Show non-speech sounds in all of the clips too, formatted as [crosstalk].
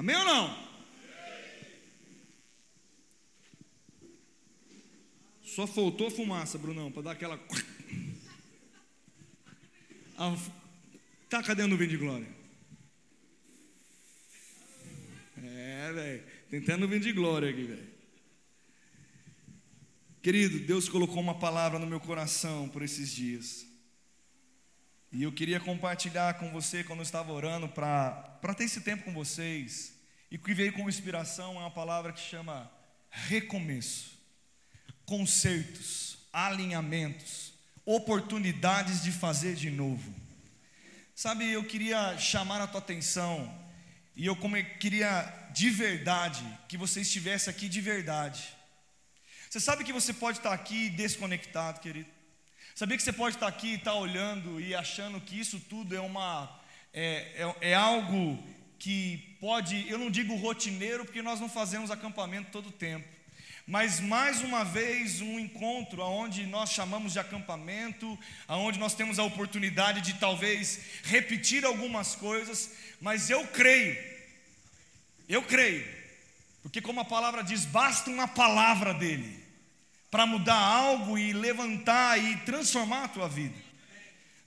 Amém ou não? Só faltou fumaça, Brunão, para dar aquela. [laughs] Tá, cadê a nuvem de glória? É, velho. Tem até nuvem de glória aqui, velho. Querido, Deus colocou uma palavra no meu coração por esses dias. E eu queria compartilhar com você quando eu estava orando para ter esse tempo com vocês. E que veio como inspiração é uma palavra que chama recomeço, concertos, alinhamentos, oportunidades de fazer de novo. Sabe, eu queria chamar a tua atenção e eu queria de verdade que você estivesse aqui de verdade. Você sabe que você pode estar aqui desconectado, querido. Sabia que você pode estar aqui e estar olhando e achando que isso tudo é uma é, é, é algo que pode, eu não digo rotineiro, porque nós não fazemos acampamento todo o tempo. Mas mais uma vez um encontro aonde nós chamamos de acampamento, aonde nós temos a oportunidade de talvez repetir algumas coisas, mas eu creio. Eu creio. Porque como a palavra diz, basta uma palavra dele para mudar algo e levantar e transformar a tua vida.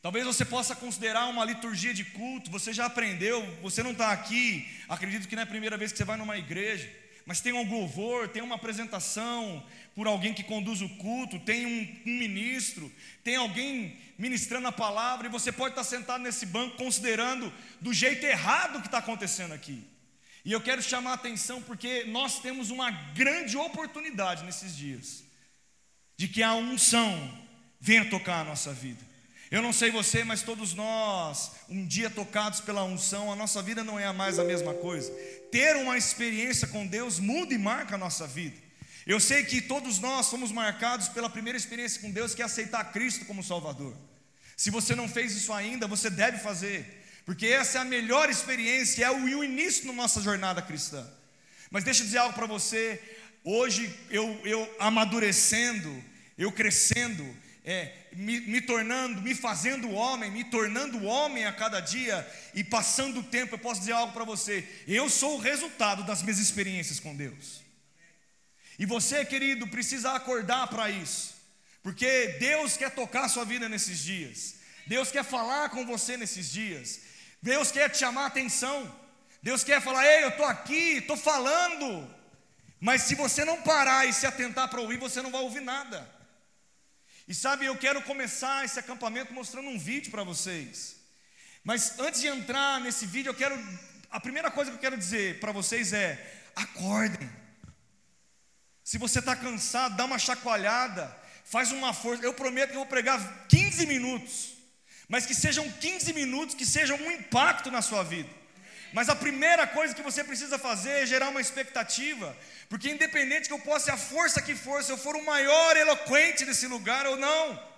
Talvez você possa considerar uma liturgia de culto, você já aprendeu, você não está aqui, acredito que não é a primeira vez que você vai numa igreja, mas tem um louvor, tem uma apresentação por alguém que conduz o culto, tem um, um ministro, tem alguém ministrando a palavra, e você pode estar sentado nesse banco considerando do jeito errado o que está acontecendo aqui. E eu quero chamar a atenção porque nós temos uma grande oportunidade nesses dias de que a unção venha tocar a nossa vida. Eu não sei você, mas todos nós, um dia tocados pela unção, a nossa vida não é mais a mesma coisa. Ter uma experiência com Deus muda e marca a nossa vida. Eu sei que todos nós somos marcados pela primeira experiência com Deus, que é aceitar Cristo como Salvador. Se você não fez isso ainda, você deve fazer, porque essa é a melhor experiência, é o início da nossa jornada cristã. Mas deixa eu dizer algo para você, Hoje eu, eu amadurecendo, eu crescendo, é, me, me, tornando, me fazendo homem, me tornando homem a cada dia e passando o tempo, eu posso dizer algo para você: eu sou o resultado das minhas experiências com Deus. E você, querido, precisa acordar para isso, porque Deus quer tocar a sua vida nesses dias, Deus quer falar com você nesses dias, Deus quer te chamar a atenção, Deus quer falar: ei, eu estou aqui, estou falando. Mas se você não parar e se atentar para ouvir, você não vai ouvir nada. E sabe, eu quero começar esse acampamento mostrando um vídeo para vocês. Mas antes de entrar nesse vídeo, eu quero. A primeira coisa que eu quero dizer para vocês é: acordem. Se você está cansado, dá uma chacoalhada, faz uma força. Eu prometo que eu vou pregar 15 minutos, mas que sejam 15 minutos que sejam um impacto na sua vida. Mas a primeira coisa que você precisa fazer é gerar uma expectativa, porque independente que eu possa a força que for, se eu for o maior eloquente desse lugar ou não,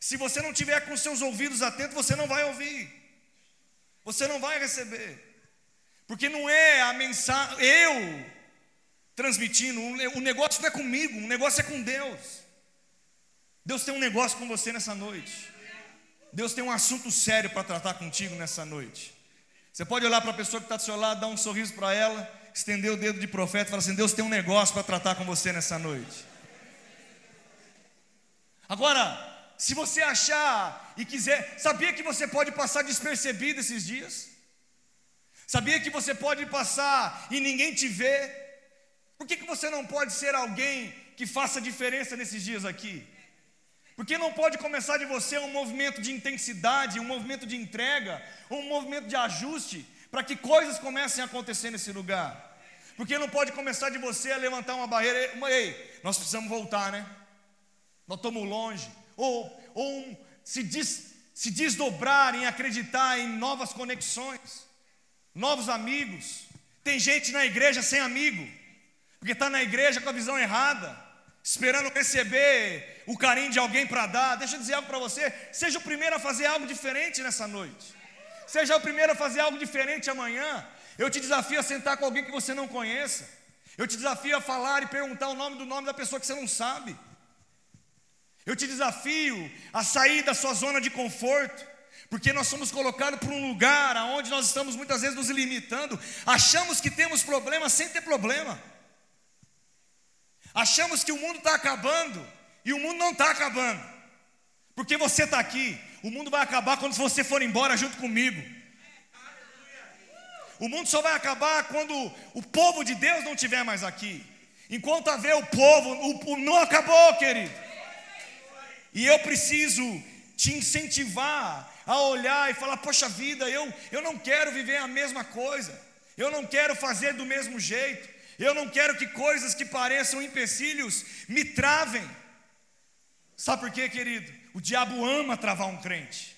se você não tiver com seus ouvidos atentos, você não vai ouvir, você não vai receber, porque não é a mensagem, eu transmitindo, o negócio não é comigo, o negócio é com Deus. Deus tem um negócio com você nessa noite. Deus tem um assunto sério para tratar contigo nessa noite. Você pode olhar para a pessoa que está do seu lado, dar um sorriso para ela, estender o dedo de profeta e falar assim: Deus tem um negócio para tratar com você nessa noite. Agora, se você achar e quiser, sabia que você pode passar despercebido esses dias? Sabia que você pode passar e ninguém te vê? Por que, que você não pode ser alguém que faça diferença nesses dias aqui? Porque não pode começar de você um movimento de intensidade, um movimento de entrega, um movimento de ajuste, para que coisas comecem a acontecer nesse lugar. Porque não pode começar de você a levantar uma barreira, ei, nós precisamos voltar, né? Nós estamos longe. Ou, ou se, des, se desdobrar em acreditar em novas conexões, novos amigos. Tem gente na igreja sem amigo, porque está na igreja com a visão errada esperando receber o carinho de alguém para dar. Deixa eu dizer algo para você: seja o primeiro a fazer algo diferente nessa noite. Seja o primeiro a fazer algo diferente amanhã. Eu te desafio a sentar com alguém que você não conheça. Eu te desafio a falar e perguntar o nome do nome da pessoa que você não sabe. Eu te desafio a sair da sua zona de conforto, Porque nós somos colocados por um lugar onde nós estamos muitas vezes nos limitando, achamos que temos problema sem ter problema. Achamos que o mundo está acabando e o mundo não está acabando, porque você está aqui. O mundo vai acabar quando você for embora junto comigo. O mundo só vai acabar quando o povo de Deus não estiver mais aqui. Enquanto haver o povo, o, não acabou, querido. E eu preciso te incentivar a olhar e falar: Poxa vida, eu, eu não quero viver a mesma coisa, eu não quero fazer do mesmo jeito, eu não quero que coisas que pareçam empecilhos me travem. Sabe por quê, querido? O diabo ama travar um crente,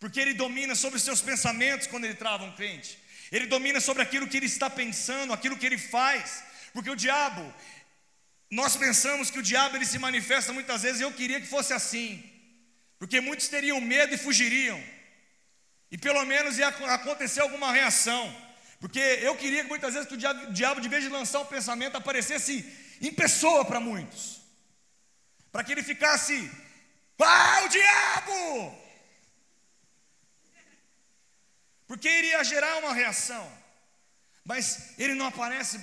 porque ele domina sobre os seus pensamentos quando ele trava um crente, ele domina sobre aquilo que ele está pensando, aquilo que ele faz, porque o diabo, nós pensamos que o diabo ele se manifesta muitas vezes, e eu queria que fosse assim, porque muitos teriam medo e fugiriam, e pelo menos ia acontecer alguma reação. Porque eu queria que muitas vezes que o diabo, de vez de lançar o pensamento, aparecesse em pessoa para muitos. Para que ele ficasse, ah, o diabo! Porque iria gerar uma reação. Mas ele não aparece.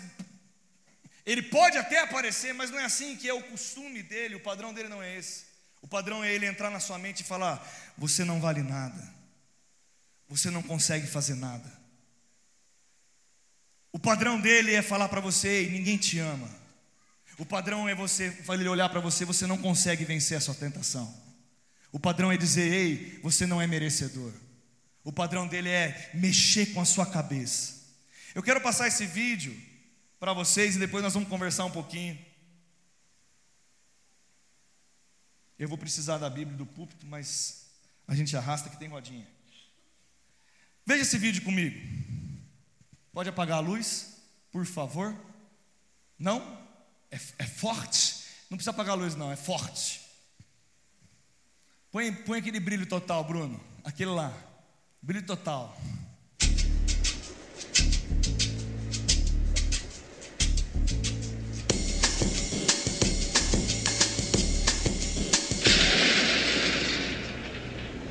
Ele pode até aparecer, mas não é assim que é o costume dele, o padrão dele não é esse. O padrão é ele entrar na sua mente e falar: você não vale nada. Você não consegue fazer nada. O padrão dele é falar para você, ninguém te ama. O padrão é você, ele olhar para você, você não consegue vencer a sua tentação. O padrão é dizer, ei, você não é merecedor. O padrão dele é mexer com a sua cabeça. Eu quero passar esse vídeo para vocês e depois nós vamos conversar um pouquinho. Eu vou precisar da Bíblia do púlpito, mas a gente arrasta que tem rodinha. Veja esse vídeo comigo. Pode apagar a luz, por favor? Não? É, é forte? Não precisa apagar a luz, não, é forte. Põe, põe aquele brilho total, Bruno. Aquele lá. Brilho total.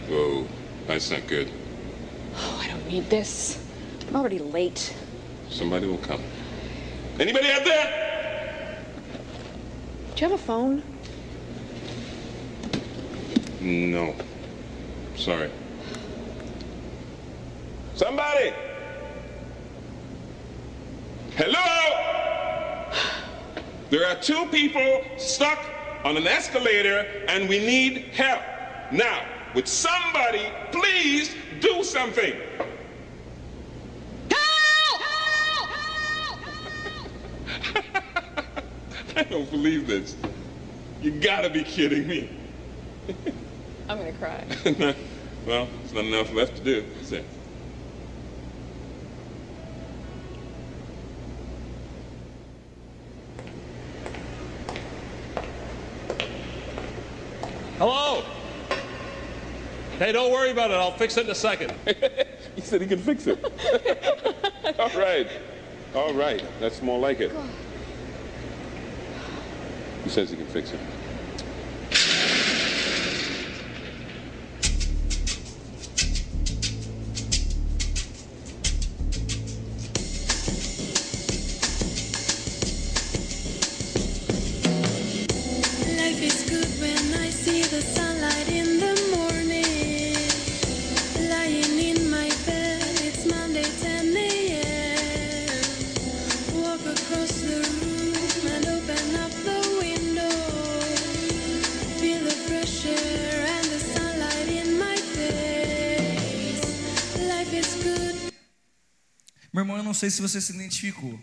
Whoa, that's not good. Oh, I don't need this. I'm already late. Somebody will come. Anybody out there? Do you have a phone? No. Sorry. Somebody! Hello? There are two people stuck on an escalator and we need help. Now, would somebody please do something? I don't believe this. You gotta be kidding me. I'm gonna cry. [laughs] well, there's not enough left to do, is there? Hello? Hey, don't worry about it. I'll fix it in a second. [laughs] he said he can fix it. [laughs] All right. All right. That's more like it. He says he can fix it. Sei se você se identificou.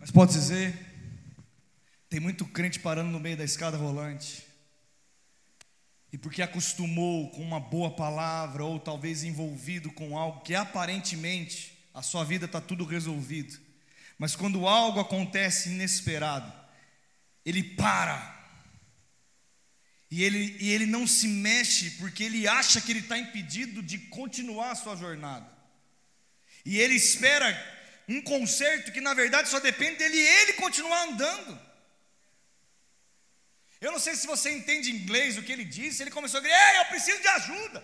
Mas pode dizer, tem muito crente parando no meio da escada rolante. E porque acostumou com uma boa palavra, ou talvez envolvido com algo que aparentemente a sua vida está tudo resolvido. Mas quando algo acontece inesperado, ele para. E ele, e ele não se mexe porque ele acha que ele está impedido de continuar a sua jornada. E ele espera um conserto que na verdade só depende dele ele continuar andando. Eu não sei se você entende inglês o que ele disse. Ele começou a dizer: Ei, eu preciso de ajuda.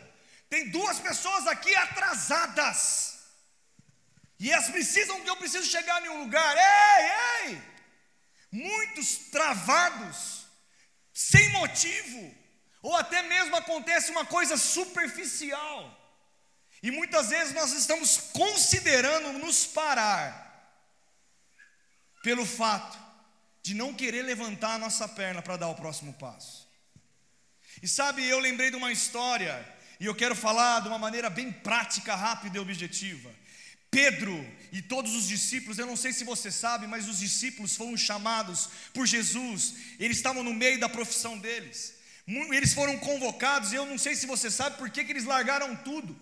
Tem duas pessoas aqui atrasadas. E elas precisam que eu preciso chegar em um lugar. Ei, ei! Muitos travados, sem motivo, ou até mesmo acontece uma coisa superficial. E muitas vezes nós estamos considerando nos parar pelo fato de não querer levantar a nossa perna para dar o próximo passo. E sabe, eu lembrei de uma história, e eu quero falar de uma maneira bem prática, rápida e objetiva. Pedro e todos os discípulos, eu não sei se você sabe, mas os discípulos foram chamados por Jesus, eles estavam no meio da profissão deles, eles foram convocados, eu não sei se você sabe por que, que eles largaram tudo.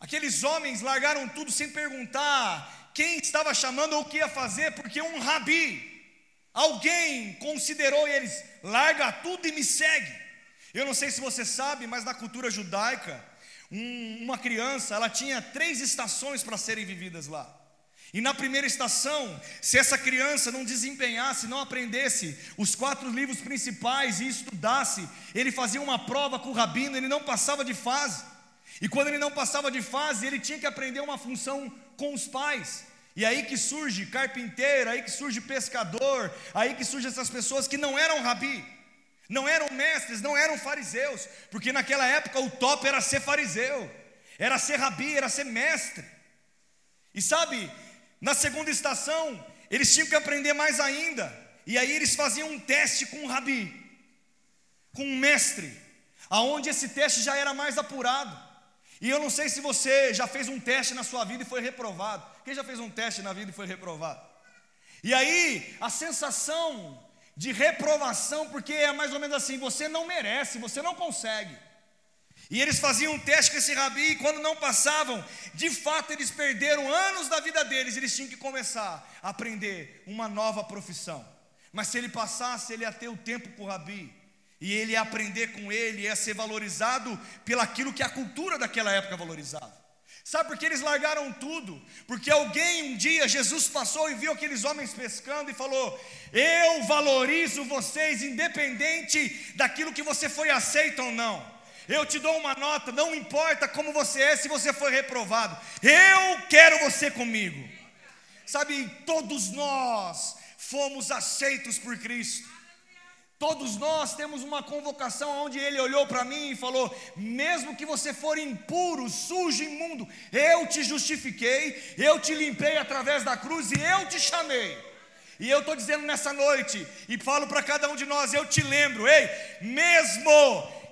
Aqueles homens largaram tudo sem perguntar quem estava chamando ou o que ia fazer, porque um rabi, alguém considerou eles, larga tudo e me segue. Eu não sei se você sabe, mas na cultura judaica, uma criança, ela tinha três estações para serem vividas lá. E na primeira estação, se essa criança não desempenhasse, não aprendesse os quatro livros principais e estudasse, ele fazia uma prova com o rabino, ele não passava de fase. E quando ele não passava de fase, ele tinha que aprender uma função com os pais. E aí que surge carpinteiro, aí que surge pescador, aí que surgem essas pessoas que não eram rabi, não eram mestres, não eram fariseus, porque naquela época o top era ser fariseu, era ser rabi, era ser mestre. E sabe, na segunda estação, eles tinham que aprender mais ainda. E aí eles faziam um teste com um rabi, com um mestre, aonde esse teste já era mais apurado. E eu não sei se você já fez um teste na sua vida e foi reprovado. Quem já fez um teste na vida e foi reprovado? E aí, a sensação de reprovação, porque é mais ou menos assim: você não merece, você não consegue. E eles faziam um teste com esse rabi, e quando não passavam, de fato eles perderam anos da vida deles, eles tinham que começar a aprender uma nova profissão. Mas se ele passasse, ele ia ter o tempo com o rabi, e ele ia aprender com ele, ia ser valorizado pelaquilo que a cultura daquela época valorizava. Sabe por que eles largaram tudo? Porque alguém um dia, Jesus passou e viu aqueles homens pescando e falou: Eu valorizo vocês, independente daquilo que você foi aceito ou não. Eu te dou uma nota, não importa como você é, se você foi reprovado. Eu quero você comigo. Sabe, todos nós fomos aceitos por Cristo. Todos nós temos uma convocação onde ele olhou para mim e falou: mesmo que você for impuro, sujo, imundo, eu te justifiquei, eu te limpei através da cruz e eu te chamei. E eu estou dizendo nessa noite, e falo para cada um de nós: eu te lembro, ei, mesmo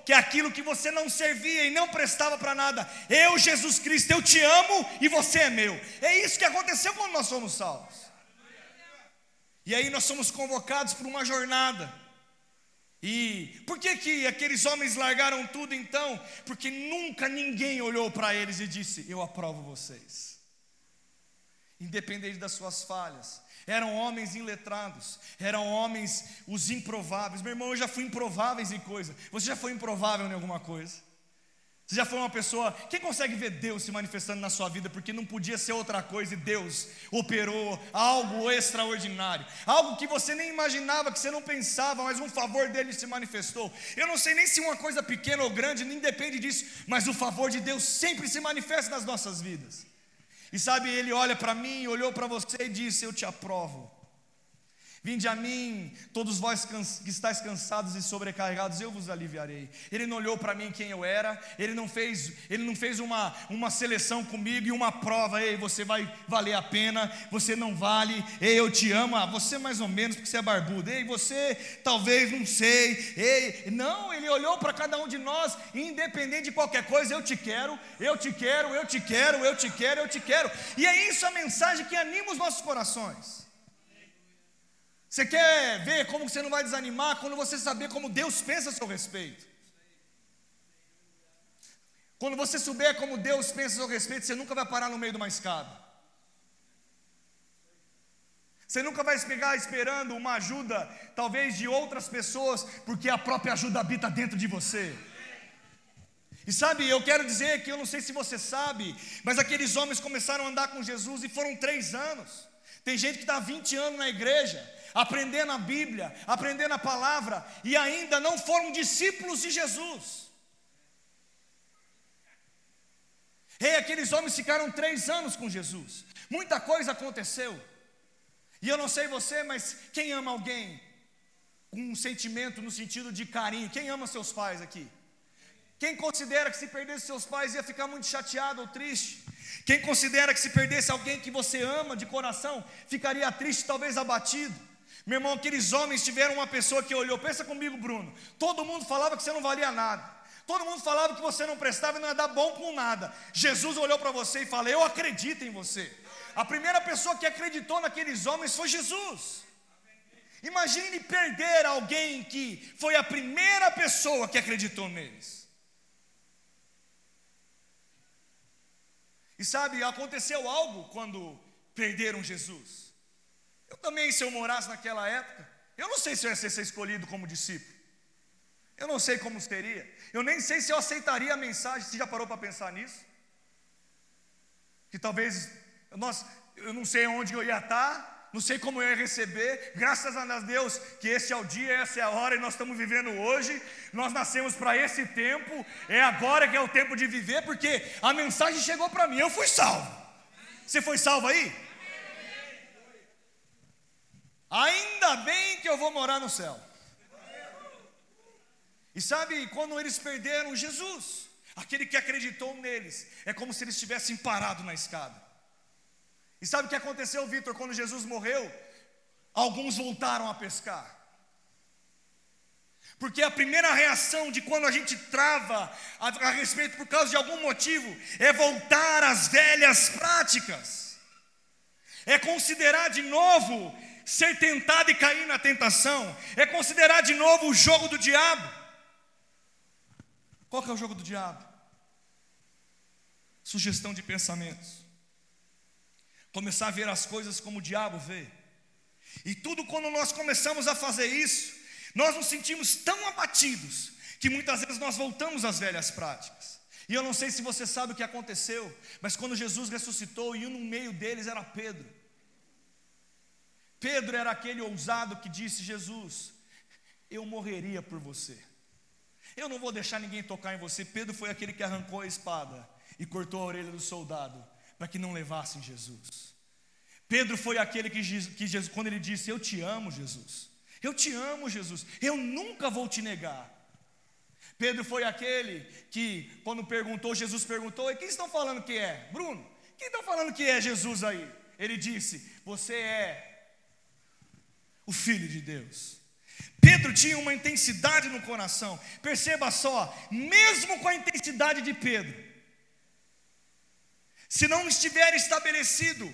que aquilo que você não servia e não prestava para nada, eu, Jesus Cristo, eu te amo e você é meu. É isso que aconteceu quando nós somos salvos. E aí nós somos convocados para uma jornada. E por que que aqueles homens largaram tudo então? Porque nunca ninguém olhou para eles e disse: "Eu aprovo vocês". Independente das suas falhas, eram homens iletrados, eram homens os improváveis. Meu irmão, eu já fui improváveis em coisa. Você já foi improvável em alguma coisa? Você já foi uma pessoa. Quem consegue ver Deus se manifestando na sua vida porque não podia ser outra coisa e Deus operou algo extraordinário, algo que você nem imaginava, que você não pensava, mas um favor dele se manifestou. Eu não sei nem se uma coisa pequena ou grande, nem depende disso, mas o favor de Deus sempre se manifesta nas nossas vidas. E sabe, ele olha para mim, olhou para você e disse: Eu te aprovo. Vinde a mim, todos vós que estáis cansados e sobrecarregados, eu vos aliviarei. Ele não olhou para mim quem eu era, ele não fez, ele não fez uma, uma seleção comigo e uma prova, ei, você vai valer a pena, você não vale, ei, eu te amo, ah, você mais ou menos porque você é barbudo, ei, você talvez não sei, ei, não, ele olhou para cada um de nós, independente de qualquer coisa, eu te quero, eu te quero, eu te quero, eu te quero, eu te quero, e é isso a mensagem que anima os nossos corações. Você quer ver como você não vai desanimar quando você saber como Deus pensa a seu respeito? Quando você souber como Deus pensa a seu respeito, você nunca vai parar no meio de uma escada. Você nunca vai pegar esperando uma ajuda, talvez de outras pessoas, porque a própria ajuda habita dentro de você. E sabe, eu quero dizer que eu não sei se você sabe, mas aqueles homens começaram a andar com Jesus e foram três anos. Tem gente que está 20 anos na igreja, aprendendo a Bíblia, aprendendo a palavra, e ainda não foram discípulos de Jesus. Ei, aqueles homens ficaram três anos com Jesus, muita coisa aconteceu. E eu não sei você, mas quem ama alguém com um sentimento no sentido de carinho? Quem ama seus pais aqui? Quem considera que se perdesse seus pais ia ficar muito chateado ou triste? Quem considera que se perdesse alguém que você ama de coração, ficaria triste, talvez abatido? Meu irmão, aqueles homens tiveram uma pessoa que olhou, pensa comigo, Bruno. Todo mundo falava que você não valia nada. Todo mundo falava que você não prestava e não ia dar bom com nada. Jesus olhou para você e falou: Eu acredito em você. A primeira pessoa que acreditou naqueles homens foi Jesus. Imagine perder alguém que foi a primeira pessoa que acreditou neles. E sabe, aconteceu algo quando perderam Jesus. Eu também, se eu morasse naquela época, eu não sei se eu ia ser escolhido como discípulo. Eu não sei como seria. Eu nem sei se eu aceitaria a mensagem. Você já parou para pensar nisso? Que talvez, nós, eu não sei onde eu ia estar, não sei como eu ia receber. Graças a Deus que esse é o dia, essa é a hora e nós estamos vivendo hoje. Nós nascemos para esse tempo, é agora que é o tempo de viver, porque a mensagem chegou para mim, eu fui salvo. Você foi salvo aí? Ainda bem que eu vou morar no céu. E sabe, quando eles perderam Jesus, aquele que acreditou neles, é como se eles tivessem parado na escada. E sabe o que aconteceu, Vitor, quando Jesus morreu? Alguns voltaram a pescar. Porque a primeira reação de quando a gente trava a, a, respeito por causa de algum motivo é voltar às velhas práticas, é considerar de novo ser tentado e cair na tentação, é considerar de novo o jogo do diabo. Qual que é o jogo do diabo? Sugestão de pensamentos. Começar a ver as coisas como o diabo vê. E tudo quando nós começamos a fazer isso, nós nos sentimos tão abatidos que muitas vezes nós voltamos às velhas práticas. E eu não sei se você sabe o que aconteceu, mas quando Jesus ressuscitou e um no meio deles era Pedro. Pedro era aquele ousado que disse: Jesus, eu morreria por você. Eu não vou deixar ninguém tocar em você. Pedro foi aquele que arrancou a espada e cortou a orelha do soldado para que não levassem Jesus. Pedro foi aquele que, que Jesus, quando ele disse: Eu te amo, Jesus. Eu te amo, Jesus. Eu nunca vou te negar. Pedro foi aquele que, quando perguntou, Jesus perguntou: E quem estão falando que é? Bruno, quem está falando que é Jesus aí? Ele disse: Você é o Filho de Deus. Pedro tinha uma intensidade no coração. Perceba só, mesmo com a intensidade de Pedro, se não estiver estabelecido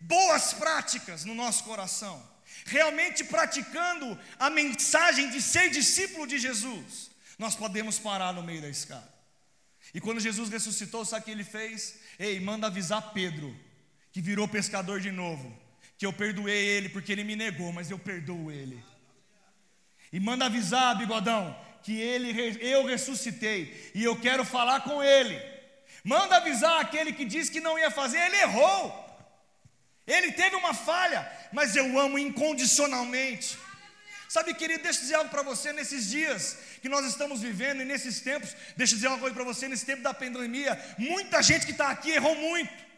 boas práticas no nosso coração, realmente praticando a mensagem de ser discípulo de Jesus, nós podemos parar no meio da escada. E quando Jesus ressuscitou, sabe o que ele fez? Ei, manda avisar Pedro, que virou pescador de novo, que eu perdoei ele porque ele me negou, mas eu perdoo ele. E manda avisar, bigodão, que ele, eu ressuscitei e eu quero falar com ele. Manda avisar aquele que disse que não ia fazer, ele errou. Ele teve uma falha, mas eu amo incondicionalmente. Sabe, querido, deixa eu dizer algo para você nesses dias que nós estamos vivendo e nesses tempos. Deixa eu dizer uma coisa para você, nesse tempo da pandemia, muita gente que está aqui errou muito.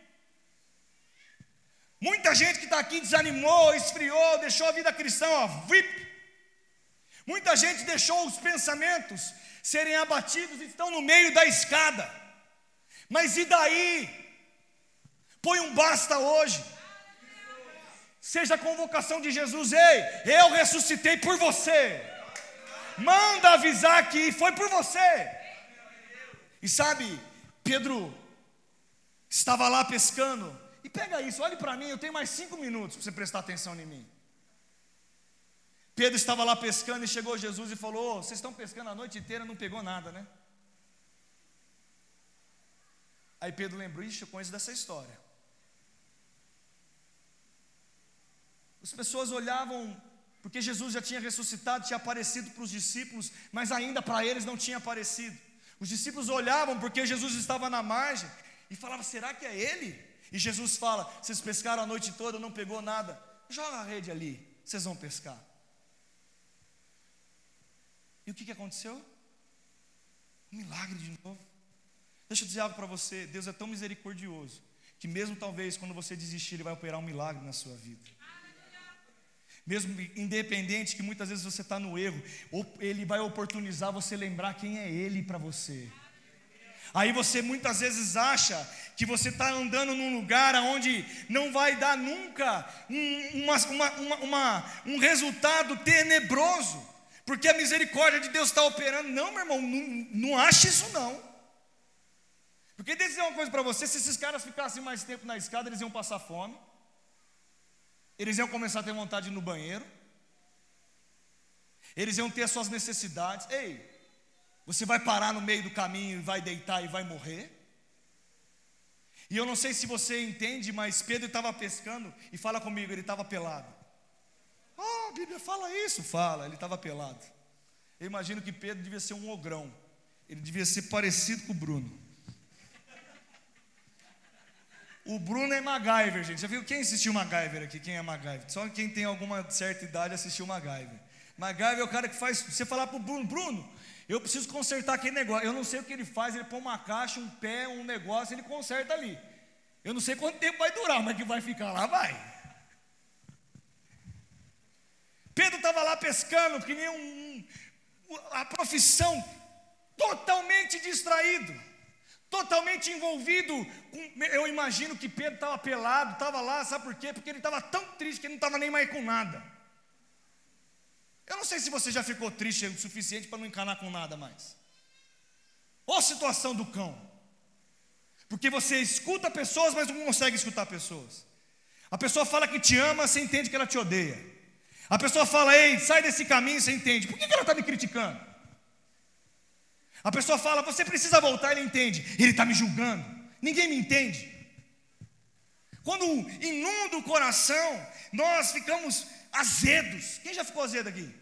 Muita gente que está aqui desanimou, esfriou, deixou a vida cristã, ó, vip, Muita gente deixou os pensamentos serem abatidos e estão no meio da escada. Mas e daí? Põe um basta hoje. Seja a convocação de Jesus, ei, eu ressuscitei por você. Manda avisar que foi por você. E sabe, Pedro estava lá pescando. Pega isso, olhe para mim, eu tenho mais cinco minutos para você prestar atenção em mim. Pedro estava lá pescando e chegou Jesus e falou: oh, Vocês estão pescando a noite inteira, não pegou nada, né? Aí Pedro lembrou: Ixi, eu conheço dessa história. As pessoas olhavam, porque Jesus já tinha ressuscitado, tinha aparecido para os discípulos, mas ainda para eles não tinha aparecido. Os discípulos olhavam porque Jesus estava na margem e falavam: será que é ele? E Jesus fala: vocês pescaram a noite toda, não pegou nada. Joga a rede ali, vocês vão pescar. E o que, que aconteceu? Um milagre de novo. Deixa eu dizer algo para você: Deus é tão misericordioso que, mesmo talvez quando você desistir, Ele vai operar um milagre na sua vida. Mesmo independente que muitas vezes você está no erro, Ele vai oportunizar você lembrar quem é Ele para você. Aí você muitas vezes acha que você está andando num lugar onde não vai dar nunca um, uma, uma, uma, um resultado tenebroso, porque a misericórdia de Deus está operando. Não, meu irmão, não, não ache isso não. Porque deixa eu dizer uma coisa para você: se esses caras ficassem mais tempo na escada, eles iam passar fome, eles iam começar a ter vontade de ir no banheiro, eles iam ter as suas necessidades. Ei, você vai parar no meio do caminho e vai deitar e vai morrer? E eu não sei se você entende, mas Pedro estava pescando e fala comigo, ele estava pelado. Ah, a Bíblia fala isso? Fala, ele estava pelado. Eu imagino que Pedro devia ser um ogrão. Ele devia ser parecido com o Bruno. O Bruno é MacGyver, gente. Já viu quem assistiu MacGyver aqui? Quem é MacGyver? Só quem tem alguma certa idade assistiu MacGyver. MacGyver é o cara que faz. Você falar para o Bruno, Bruno, eu preciso consertar aquele negócio. Eu não sei o que ele faz, ele põe uma caixa, um pé, um negócio, ele conserta ali. Eu não sei quanto tempo vai durar, mas que vai ficar lá, vai. Pedro estava lá pescando, que nem um, um, a profissão, totalmente distraído, totalmente envolvido. Com, eu imagino que Pedro estava pelado, estava lá, sabe por quê? Porque ele estava tão triste que ele não estava nem mais com nada. Eu não sei se você já ficou triste o suficiente para não encanar com nada mais. Ou a situação do cão. Porque você escuta pessoas, mas não consegue escutar pessoas. A pessoa fala que te ama, você entende que ela te odeia. A pessoa fala, ei, sai desse caminho, você entende. Por que ela está me criticando? A pessoa fala, você precisa voltar, ele entende. Ele está me julgando. Ninguém me entende. Quando inunda o coração, nós ficamos azedos. Quem já ficou azedo aqui?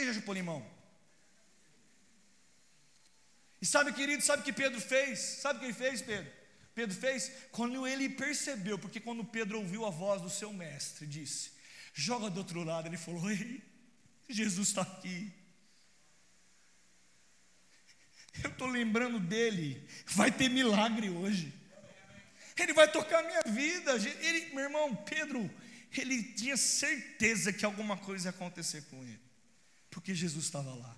Quem já chupou limão? E sabe, querido, sabe o que Pedro fez? Sabe o que ele fez, Pedro? Pedro fez quando ele percebeu, porque quando Pedro ouviu a voz do seu mestre, disse: Joga do outro lado. Ele falou: Ei, Jesus está aqui. Eu estou lembrando dele. Vai ter milagre hoje. Ele vai tocar minha vida. Ele, meu irmão, Pedro, ele tinha certeza que alguma coisa ia acontecer com ele. Porque Jesus estava lá.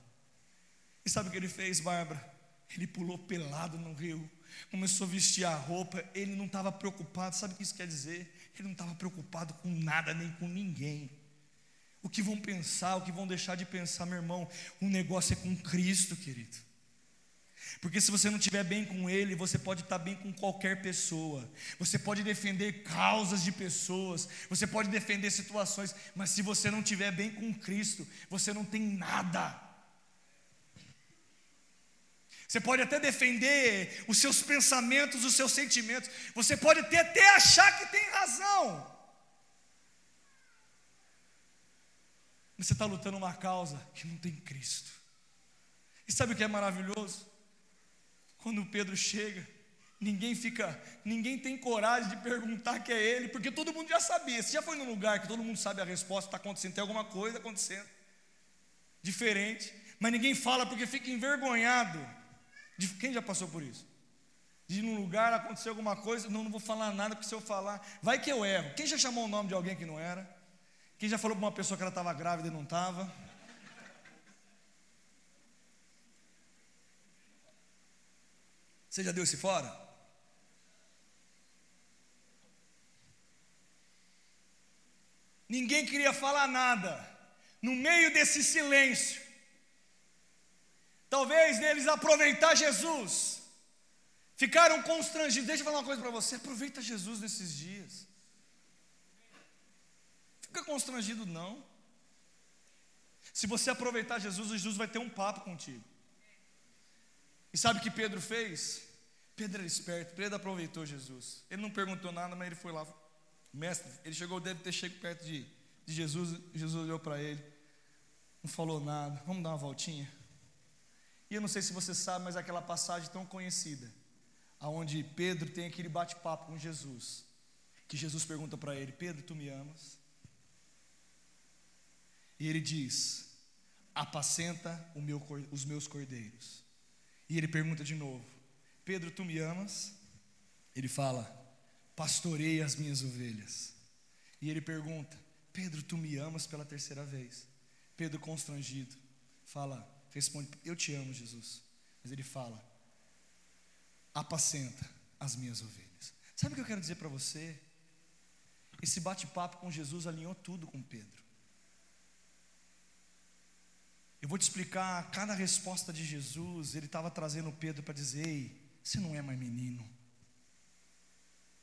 E sabe o que ele fez, Bárbara? Ele pulou pelado no rio, começou a vestir a roupa, ele não estava preocupado, sabe o que isso quer dizer? Ele não estava preocupado com nada, nem com ninguém. O que vão pensar, o que vão deixar de pensar, meu irmão, o negócio é com Cristo, querido. Porque se você não estiver bem com Ele, você pode estar bem com qualquer pessoa. Você pode defender causas de pessoas. Você pode defender situações. Mas se você não estiver bem com Cristo, você não tem nada. Você pode até defender os seus pensamentos, os seus sentimentos. Você pode até, até achar que tem razão. Mas você está lutando uma causa que não tem Cristo. E sabe o que é maravilhoso? Quando Pedro chega, ninguém fica, ninguém tem coragem de perguntar que é ele, porque todo mundo já sabia. Você já foi num lugar que todo mundo sabe a resposta, está acontecendo, tem alguma coisa acontecendo diferente, mas ninguém fala porque fica envergonhado. De, quem já passou por isso? De ir num lugar acontecer alguma coisa, não, não vou falar nada, porque se eu falar, vai que eu erro. Quem já chamou o nome de alguém que não era? Quem já falou para uma pessoa que ela estava grávida e não estava? Você já deu esse fora? Ninguém queria falar nada. No meio desse silêncio, talvez deles aproveitar Jesus, ficaram constrangidos. Deixa eu falar uma coisa para você: aproveita Jesus nesses dias. Fica constrangido, não. Se você aproveitar Jesus, Jesus vai ter um papo contigo. E sabe o que Pedro fez? Pedro era esperto, Pedro aproveitou Jesus. Ele não perguntou nada, mas ele foi lá. Mestre, ele chegou, deve ter chegado perto de, de Jesus. Jesus olhou para ele, não falou nada. Vamos dar uma voltinha? E eu não sei se você sabe, mas aquela passagem tão conhecida, aonde Pedro tem aquele bate-papo com Jesus, que Jesus pergunta para ele: Pedro, tu me amas? E ele diz: Apacenta meu os meus cordeiros. E ele pergunta de novo: Pedro, tu me amas? Ele fala: Pastorei as minhas ovelhas. E ele pergunta: Pedro, tu me amas pela terceira vez? Pedro, constrangido, fala, responde: Eu te amo, Jesus. Mas ele fala: Apacenta as minhas ovelhas. Sabe o que eu quero dizer para você? Esse bate-papo com Jesus alinhou tudo com Pedro. Eu vou te explicar, cada resposta de Jesus, ele estava trazendo Pedro para dizer: Ei, você não é mais menino.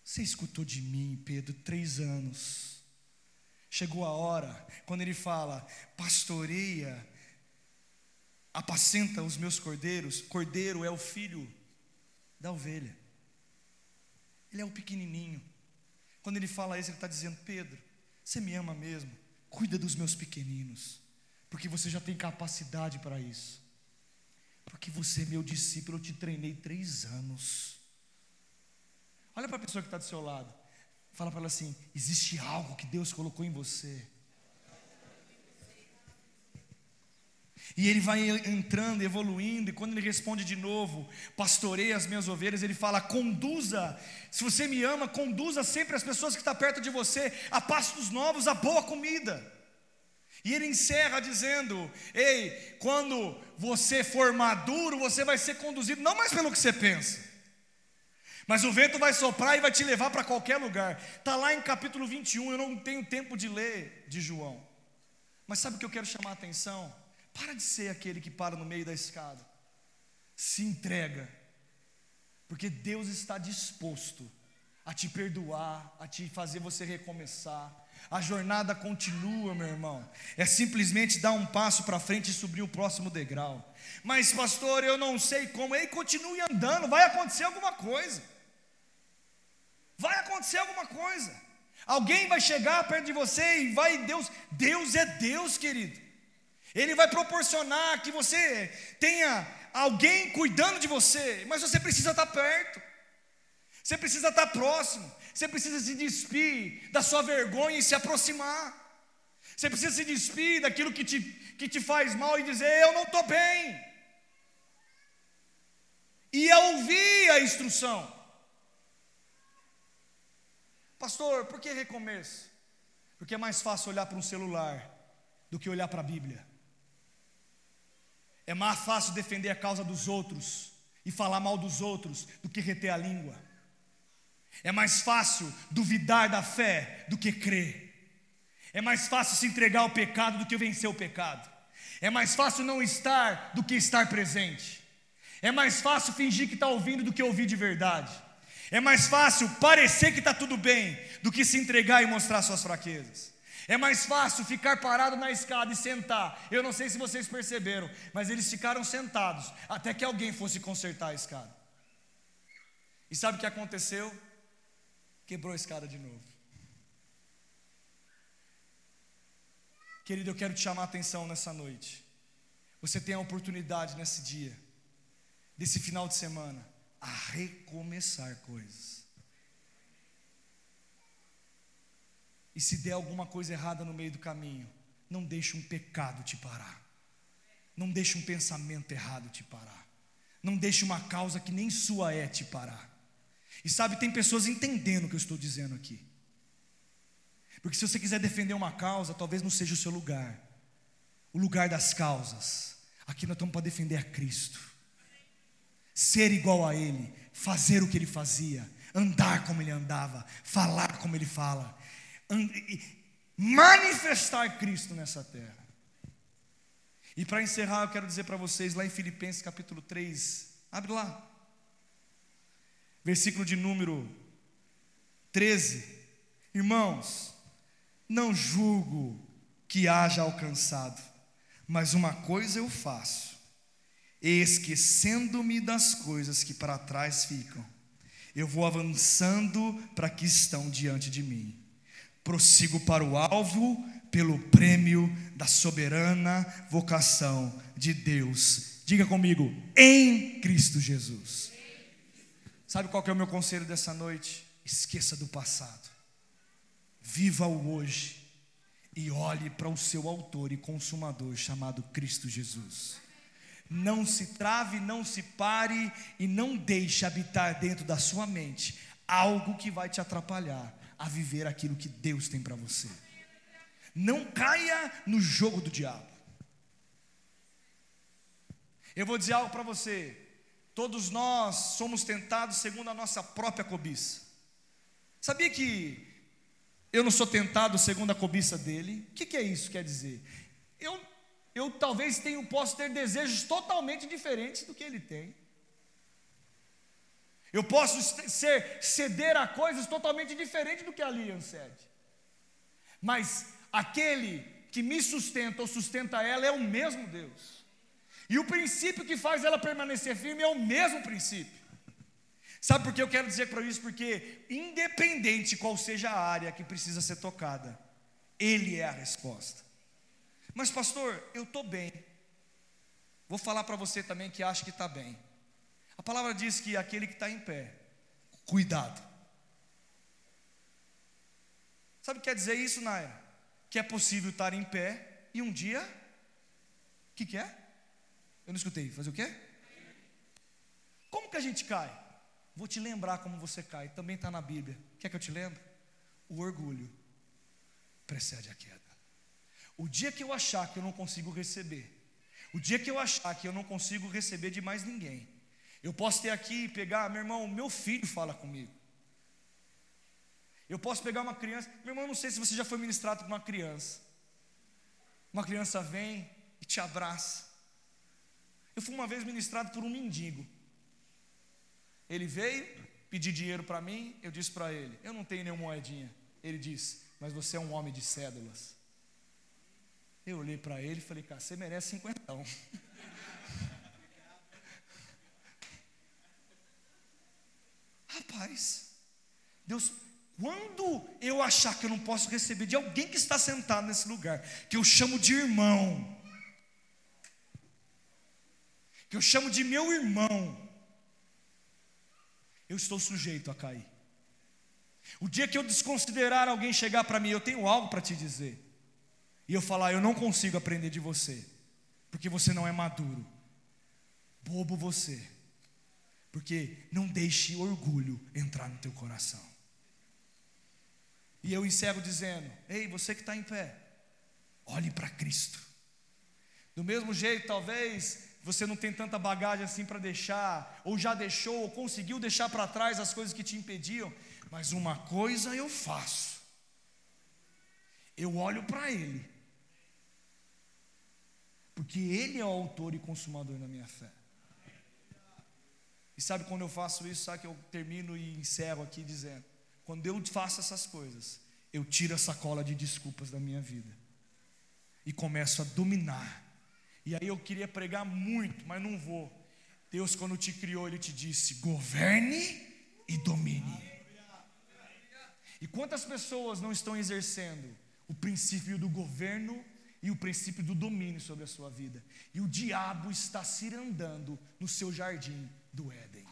Você escutou de mim, Pedro, três anos. Chegou a hora, quando ele fala, pastoreia, apacenta os meus cordeiros. Cordeiro é o filho da ovelha. Ele é o pequenininho. Quando ele fala isso, ele está dizendo: Pedro, você me ama mesmo? Cuida dos meus pequeninos, porque você já tem capacidade para isso. Porque você é meu discípulo, eu te treinei três anos. Olha para a pessoa que está do seu lado. Fala para ela assim: existe algo que Deus colocou em você. E ele vai entrando, evoluindo, e quando ele responde de novo, pastorei as minhas ovelhas, ele fala: conduza, se você me ama, conduza sempre as pessoas que estão perto de você a pastos novos, a boa comida. E ele encerra dizendo: Ei, quando você for maduro, você vai ser conduzido não mais pelo que você pensa, mas o vento vai soprar e vai te levar para qualquer lugar. Está lá em capítulo 21, eu não tenho tempo de ler de João. Mas sabe o que eu quero chamar a atenção? Para de ser aquele que para no meio da escada. Se entrega. Porque Deus está disposto a te perdoar, a te fazer você recomeçar. A jornada continua, meu irmão. É simplesmente dar um passo para frente e subir o próximo degrau. Mas, pastor, eu não sei como. Ei, continue andando, vai acontecer alguma coisa. Vai acontecer alguma coisa. Alguém vai chegar perto de você e vai Deus, Deus é Deus, querido. Ele vai proporcionar que você tenha alguém cuidando de você, mas você precisa estar perto. Você precisa estar próximo. Você precisa se despir da sua vergonha e se aproximar. Você precisa se despir daquilo que te, que te faz mal e dizer: Eu não estou bem. E ouvir a instrução. Pastor, por que recomeço? Porque é mais fácil olhar para um celular do que olhar para a Bíblia. É mais fácil defender a causa dos outros e falar mal dos outros do que reter a língua. É mais fácil duvidar da fé do que crer. É mais fácil se entregar ao pecado do que vencer o pecado. É mais fácil não estar do que estar presente. É mais fácil fingir que está ouvindo do que ouvir de verdade. É mais fácil parecer que está tudo bem do que se entregar e mostrar suas fraquezas. É mais fácil ficar parado na escada e sentar. Eu não sei se vocês perceberam, mas eles ficaram sentados até que alguém fosse consertar a escada. E sabe o que aconteceu? Quebrou a escada de novo. Querido, eu quero te chamar a atenção nessa noite. Você tem a oportunidade nesse dia, desse final de semana, a recomeçar coisas. E se der alguma coisa errada no meio do caminho, não deixe um pecado te parar. Não deixe um pensamento errado te parar. Não deixe uma causa que nem sua é te parar. E sabe, tem pessoas entendendo o que eu estou dizendo aqui. Porque se você quiser defender uma causa, talvez não seja o seu lugar. O lugar das causas. Aqui nós estamos para defender a Cristo. Ser igual a Ele, fazer o que Ele fazia, andar como Ele andava, falar como Ele fala, manifestar Cristo nessa terra. E para encerrar, eu quero dizer para vocês, lá em Filipenses capítulo 3, abre lá, versículo de número 13. Irmãos, não julgo que haja alcançado, mas uma coisa eu faço, esquecendo-me das coisas que para trás ficam, eu vou avançando para que estão diante de mim. Prossigo para o alvo pelo prêmio da soberana vocação de Deus Diga comigo, em Cristo Jesus. Sabe qual que é o meu conselho dessa noite? Esqueça do passado. Viva o hoje e olhe para o seu autor e consumador chamado Cristo Jesus. Não se trave, não se pare e não deixe habitar dentro da sua mente algo que vai te atrapalhar a viver aquilo que Deus tem para você. Não caia no jogo do diabo. Eu vou dizer algo para você. Todos nós somos tentados segundo a nossa própria cobiça. Sabia que eu não sou tentado segundo a cobiça dele? O que, que é isso quer dizer? Eu, eu talvez tenho, posso ter desejos totalmente diferentes do que ele tem. Eu posso ser, ceder a coisas totalmente diferentes do que Lilian cede. Mas aquele que me sustenta ou sustenta ela é o mesmo Deus. E o princípio que faz ela permanecer firme é o mesmo princípio. Sabe por que eu quero dizer para isso? Porque, independente qual seja a área que precisa ser tocada, Ele é a resposta. Mas, pastor, eu estou bem. Vou falar para você também que acha que está bem. A palavra diz que aquele que está em pé, cuidado. Sabe o que quer dizer isso, Naira? Que é possível estar em pé e um dia. O que, que é? Eu não escutei. Fazer o quê? Como que a gente cai? Vou te lembrar como você cai. Também está na Bíblia. Quer que eu te lembre? O orgulho precede a queda. O dia que eu achar que eu não consigo receber, o dia que eu achar que eu não consigo receber de mais ninguém, eu posso ter aqui e pegar, meu irmão, meu filho fala comigo. Eu posso pegar uma criança, meu irmão, não sei se você já foi ministrado por uma criança. Uma criança vem e te abraça. Eu fui uma vez ministrado por um mendigo. Ele veio pedir dinheiro para mim, eu disse para ele: Eu não tenho nenhuma moedinha. Ele disse: Mas você é um homem de cédulas. Eu olhei para ele e falei: Cara, você merece cinquentão. [laughs] Rapaz, Deus, quando eu achar que eu não posso receber de alguém que está sentado nesse lugar, que eu chamo de irmão, que eu chamo de meu irmão, eu estou sujeito a cair. O dia que eu desconsiderar alguém chegar para mim, eu tenho algo para te dizer, e eu falar, eu não consigo aprender de você, porque você não é maduro, bobo você, porque não deixe orgulho entrar no teu coração. E eu encerro dizendo: Ei, você que está em pé, olhe para Cristo. Do mesmo jeito, talvez você não tem tanta bagagem assim para deixar, ou já deixou, ou conseguiu deixar para trás as coisas que te impediam, mas uma coisa eu faço, eu olho para Ele, porque Ele é o autor e consumador da minha fé. E sabe quando eu faço isso, sabe que eu termino e encerro aqui dizendo: quando eu faço essas coisas, eu tiro a sacola de desculpas da minha vida. E começo a dominar e aí eu queria pregar muito, mas não vou. Deus, quando te criou, Ele te disse: governe e domine. E quantas pessoas não estão exercendo o princípio do governo e o princípio do domínio sobre a sua vida? E o diabo está cirandando no seu jardim do Éden.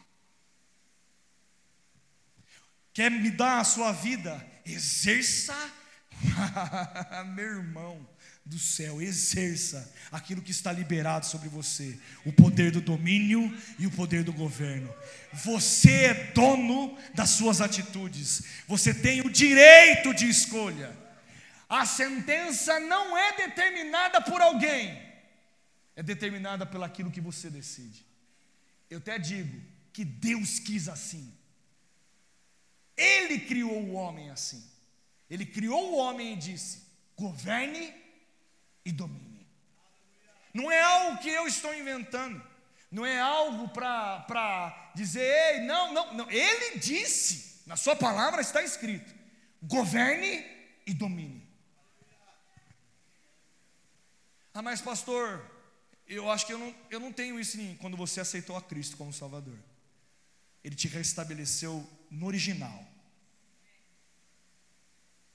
Quer me dar a sua vida? Exerça, [laughs] meu irmão do céu, exerça aquilo que está liberado sobre você, o poder do domínio e o poder do governo. Você é dono das suas atitudes, você tem o direito de escolha. A sentença não é determinada por alguém, é determinada pelo aquilo que você decide. Eu até digo que Deus quis assim. Ele criou o homem assim. Ele criou o homem e disse: governe e domine. Não é algo que eu estou inventando, não é algo para dizer, ei, não, não, não. Ele disse, na sua palavra está escrito: governe e domine. Ah, mas pastor, eu acho que eu não, eu não tenho isso em quando você aceitou a Cristo como Salvador. Ele te restabeleceu no original.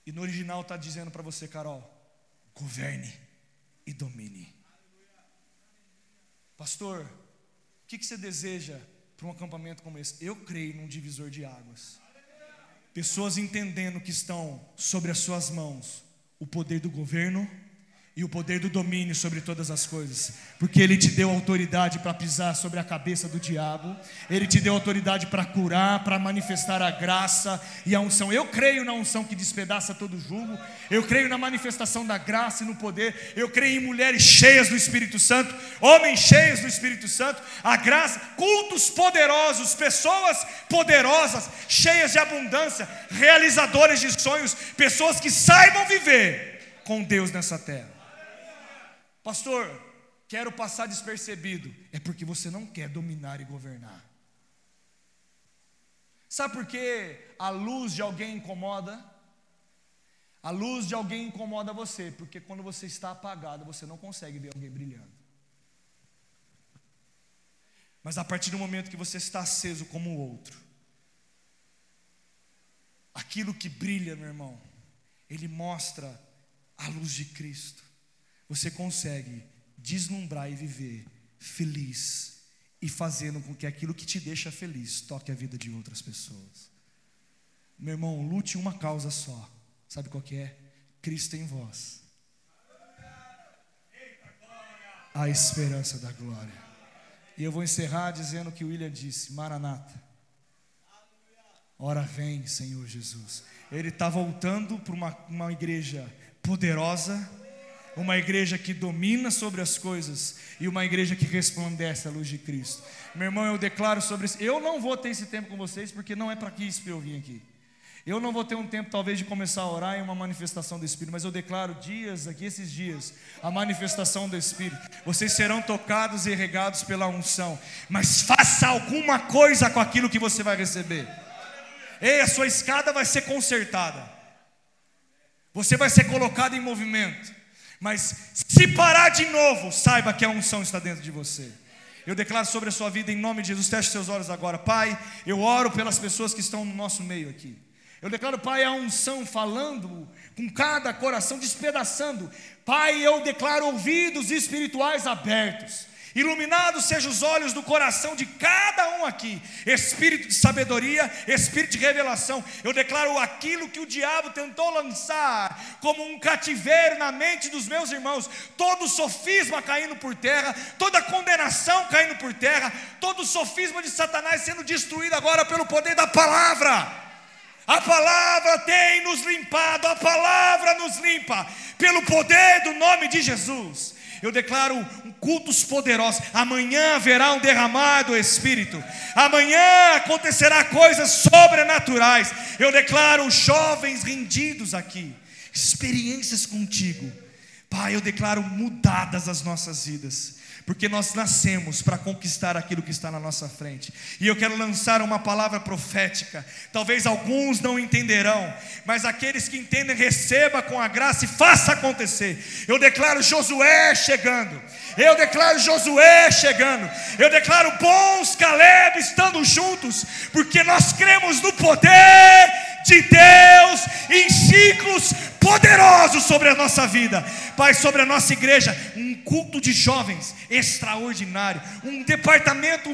E no original está dizendo para você, Carol, governe e domine. Pastor, O que, que você deseja para um acampamento como esse? Eu creio num divisor de águas. Pessoas entendendo que estão sobre as suas mãos o poder do governo e o poder do domínio sobre todas as coisas, porque Ele te deu autoridade para pisar sobre a cabeça do diabo, Ele te deu autoridade para curar, para manifestar a graça e a unção. Eu creio na unção que despedaça todo jugo, eu creio na manifestação da graça e no poder, eu creio em mulheres cheias do Espírito Santo, homens cheios do Espírito Santo, a graça, cultos poderosos, pessoas poderosas, cheias de abundância, realizadores de sonhos, pessoas que saibam viver com Deus nessa terra. Pastor, quero passar despercebido. É porque você não quer dominar e governar. Sabe por que a luz de alguém incomoda? A luz de alguém incomoda você, porque quando você está apagado, você não consegue ver alguém brilhando. Mas a partir do momento que você está aceso como o outro, aquilo que brilha, meu irmão, ele mostra a luz de Cristo você consegue deslumbrar e viver feliz e fazendo com que aquilo que te deixa feliz toque a vida de outras pessoas. Meu irmão, lute uma causa só. Sabe qual que é? Cristo em vós. A esperança da glória. E eu vou encerrar dizendo o que o William disse: Maranata. Ora vem, Senhor Jesus. Ele está voltando para uma, uma igreja poderosa uma igreja que domina sobre as coisas e uma igreja que resplandece a luz de Cristo. Meu irmão, eu declaro sobre isso. Eu não vou ter esse tempo com vocês porque não é para isso que eu vim aqui. Eu não vou ter um tempo, talvez, de começar a orar em uma manifestação do Espírito, mas eu declaro dias, aqui esses dias, a manifestação do Espírito. Vocês serão tocados e regados pela unção, mas faça alguma coisa com aquilo que você vai receber. Ei, a sua escada vai ser consertada, você vai ser colocado em movimento. Mas se parar de novo, saiba que a unção está dentro de você. Eu declaro sobre a sua vida em nome de Jesus. Feche seus olhos agora. Pai, eu oro pelas pessoas que estão no nosso meio aqui. Eu declaro, Pai, a unção falando com cada coração, despedaçando. Pai, eu declaro ouvidos espirituais abertos. Iluminados sejam os olhos do coração de cada um aqui, espírito de sabedoria, espírito de revelação. Eu declaro aquilo que o diabo tentou lançar como um cativeiro na mente dos meus irmãos, todo sofisma caindo por terra, toda condenação caindo por terra, todo sofisma de Satanás sendo destruído agora pelo poder da palavra. A palavra tem nos limpado, a palavra nos limpa, pelo poder do nome de Jesus. Eu declaro cultos poderosos. Amanhã haverá um derramar do Espírito. Amanhã acontecerá coisas sobrenaturais. Eu declaro jovens rendidos aqui, experiências contigo. Pai, eu declaro mudadas as nossas vidas porque nós nascemos para conquistar aquilo que está na nossa frente. E eu quero lançar uma palavra profética. Talvez alguns não entenderão, mas aqueles que entendem, receba com a graça e faça acontecer. Eu declaro Josué chegando. Eu declaro Josué chegando. Eu declaro bons Caleb estando juntos, porque nós cremos no poder de Deus em ciclos poderosos sobre a nossa vida. Pai, sobre a nossa igreja, um culto de jovens extraordinário, um departamento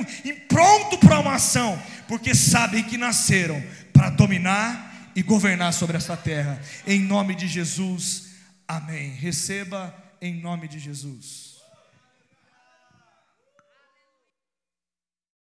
pronto para uma ação, porque sabem que nasceram para dominar e governar sobre essa terra. Em nome de Jesus, amém. Receba em nome de Jesus.